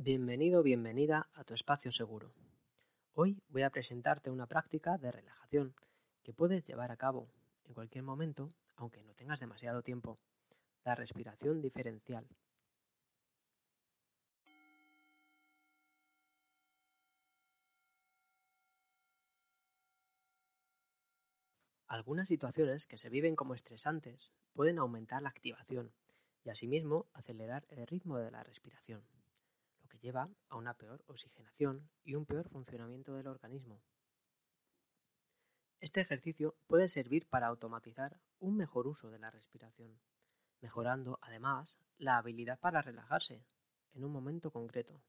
Bienvenido, bienvenida a tu espacio seguro. Hoy voy a presentarte una práctica de relajación que puedes llevar a cabo en cualquier momento, aunque no tengas demasiado tiempo. La respiración diferencial. Algunas situaciones que se viven como estresantes pueden aumentar la activación y asimismo acelerar el ritmo de la respiración, lleva a una peor oxigenación y un peor funcionamiento del organismo. Este ejercicio puede servir para automatizar un mejor uso de la respiración, mejorando además la habilidad para relajarse en un momento concreto.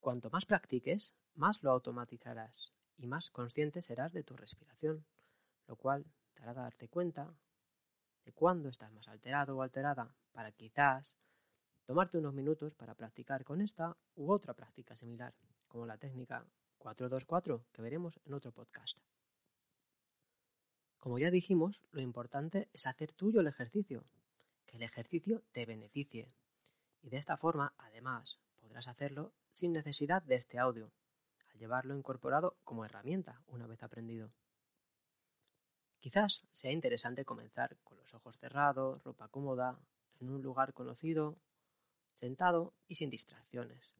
Cuanto más practiques, más lo automatizarás y más consciente serás de tu respiración, lo cual te hará darte cuenta de cuándo estás más alterado o alterada para quizás tomarte unos minutos para practicar con esta u otra práctica similar, como la técnica 424 que veremos en otro podcast. Como ya dijimos, lo importante es hacer tuyo el ejercicio, que el ejercicio te beneficie. Y de esta forma, además, podrás hacerlo sin necesidad de este audio, llevarlo incorporado como herramienta una vez aprendido. Quizás sea interesante comenzar con los ojos cerrados, ropa cómoda, en un lugar conocido, sentado y sin distracciones.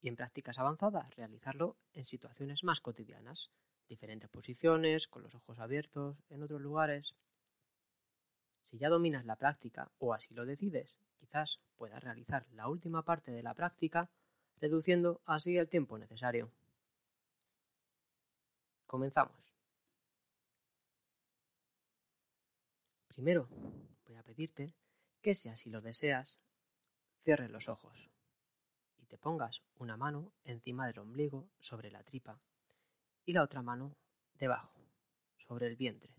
Y en prácticas avanzadas realizarlo en situaciones más cotidianas, diferentes posiciones, con los ojos abiertos, en otros lugares. Si ya dominas la práctica o así lo decides, quizás puedas realizar la última parte de la práctica reduciendo así el tiempo necesario. Comenzamos. Primero, voy a pedirte que si así lo deseas, cierres los ojos y te pongas una mano encima del ombligo sobre la tripa y la otra mano debajo, sobre el vientre.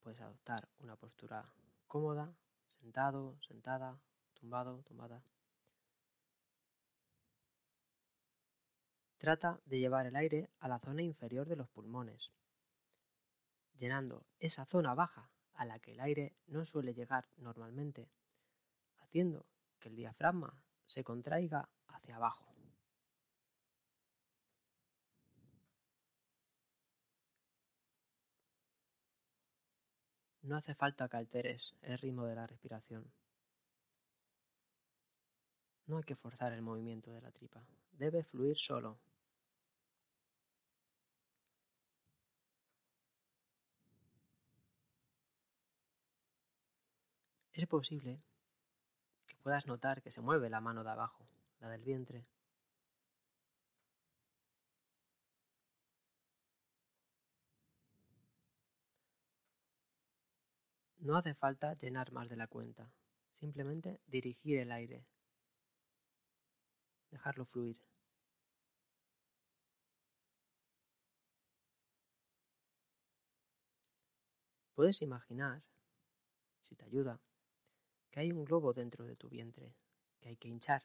Puedes adoptar una postura cómoda, sentado, sentada tumbado, tumbada. Trata de llevar el aire a la zona inferior de los pulmones, llenando esa zona baja a la que el aire no suele llegar normalmente, haciendo que el diafragma se contraiga hacia abajo. No hace falta que alteres el ritmo de la respiración. No hay que forzar el movimiento de la tripa, debe fluir solo. Es posible que puedas notar que se mueve la mano de abajo, la del vientre. No hace falta llenar más de la cuenta, simplemente dirigir el aire dejarlo fluir. Puedes imaginar, si te ayuda, que hay un globo dentro de tu vientre que hay que hinchar.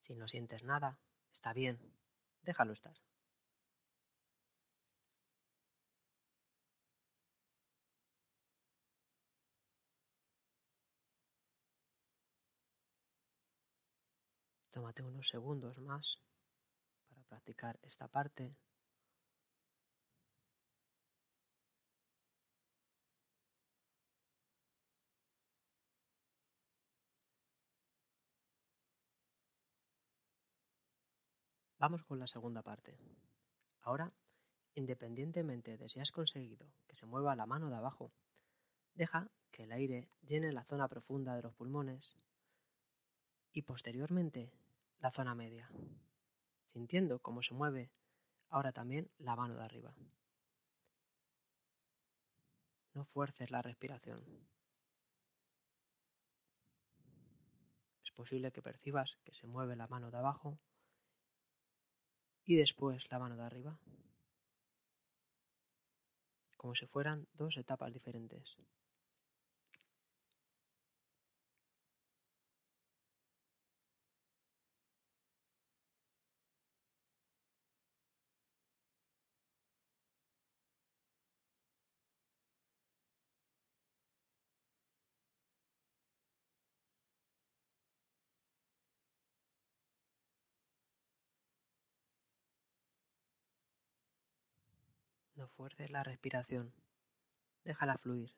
Si no sientes nada, está bien, déjalo estar. Tómate unos segundos más para practicar esta parte. Vamos con la segunda parte. Ahora, independientemente de si has conseguido que se mueva la mano de abajo, deja que el aire llene la zona profunda de los pulmones y posteriormente la zona media, sintiendo cómo se mueve ahora también la mano de arriba. No fuerces la respiración. Es posible que percibas que se mueve la mano de abajo y después la mano de arriba, como si fueran dos etapas diferentes. No fuerces la respiración. Déjala fluir.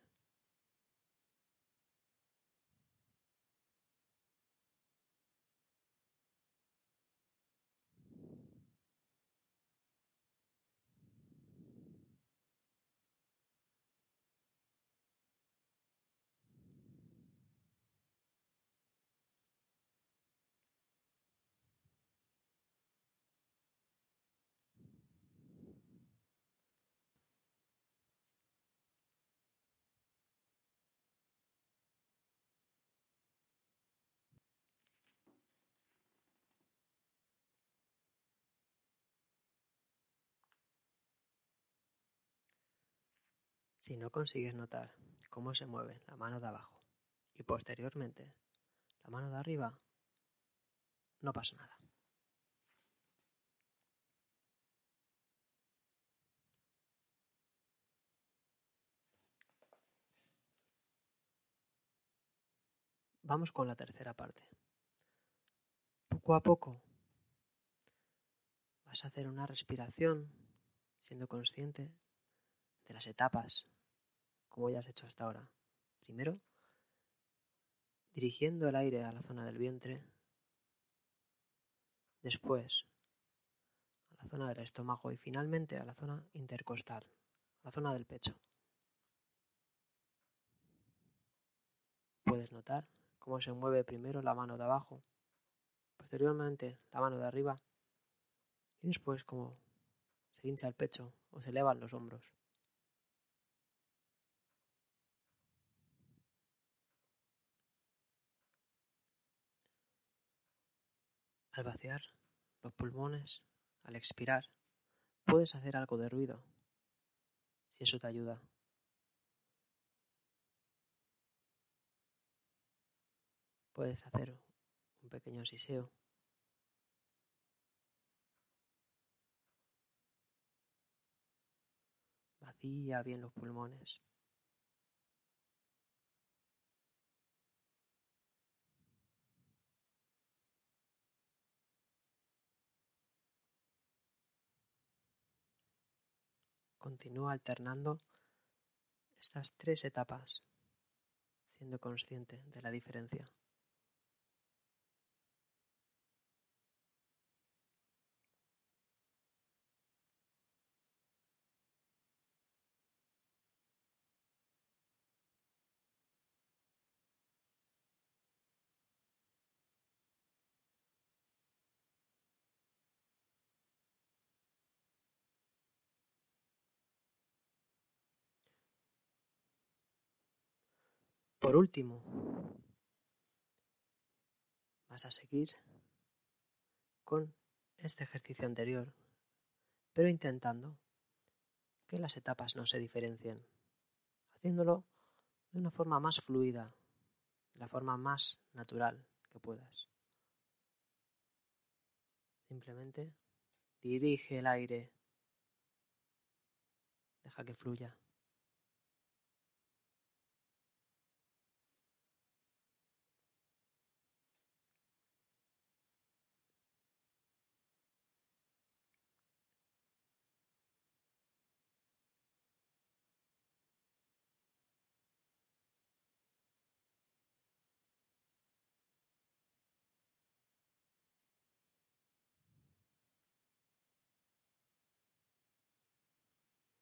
Si no consigues notar cómo se mueve la mano de abajo y posteriormente la mano de arriba, no pasa nada. Vamos con la tercera parte. Poco a poco vas a hacer una respiración siendo consciente de las etapas como ya has hecho hasta ahora. Primero, dirigiendo el aire a la zona del vientre, después a la zona del estómago y finalmente a la zona intercostal, la zona del pecho. Puedes notar cómo se mueve primero la mano de abajo, posteriormente la mano de arriba y después cómo se hincha el pecho o se elevan los hombros. Al vaciar los pulmones, al expirar, puedes hacer algo de ruido, si eso te ayuda. Puedes hacer un pequeño siseo. Vacía bien los pulmones. Continúa alternando estas tres etapas, siendo consciente de la diferencia. Por último, vas a seguir con este ejercicio anterior, pero intentando que las etapas no se diferencien, haciéndolo de una forma más fluida, de la forma más natural que puedas. Simplemente dirige el aire, deja que fluya.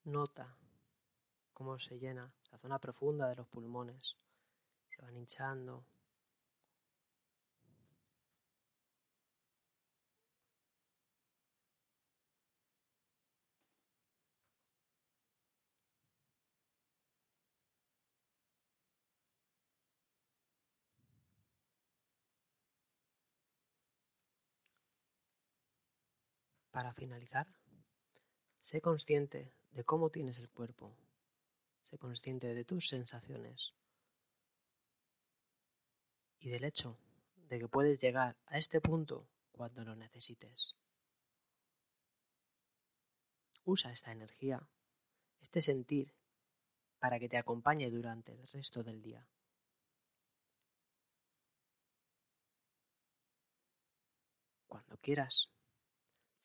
Nota cómo se llena la zona profunda de los pulmones. Se van hinchando. Para finalizar, sé consciente de cómo tienes el cuerpo, sé consciente de tus sensaciones y del hecho de que puedes llegar a este punto cuando lo necesites. Usa esta energía, este sentir, para que te acompañe durante el resto del día. Cuando quieras,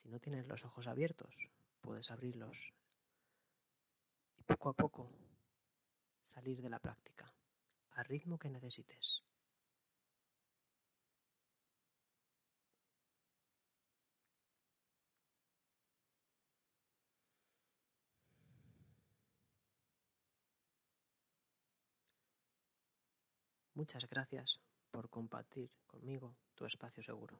si no tienes los ojos abiertos, puedes abrirlos poco a poco salir de la práctica al ritmo que necesites. Muchas gracias por compartir conmigo tu espacio seguro.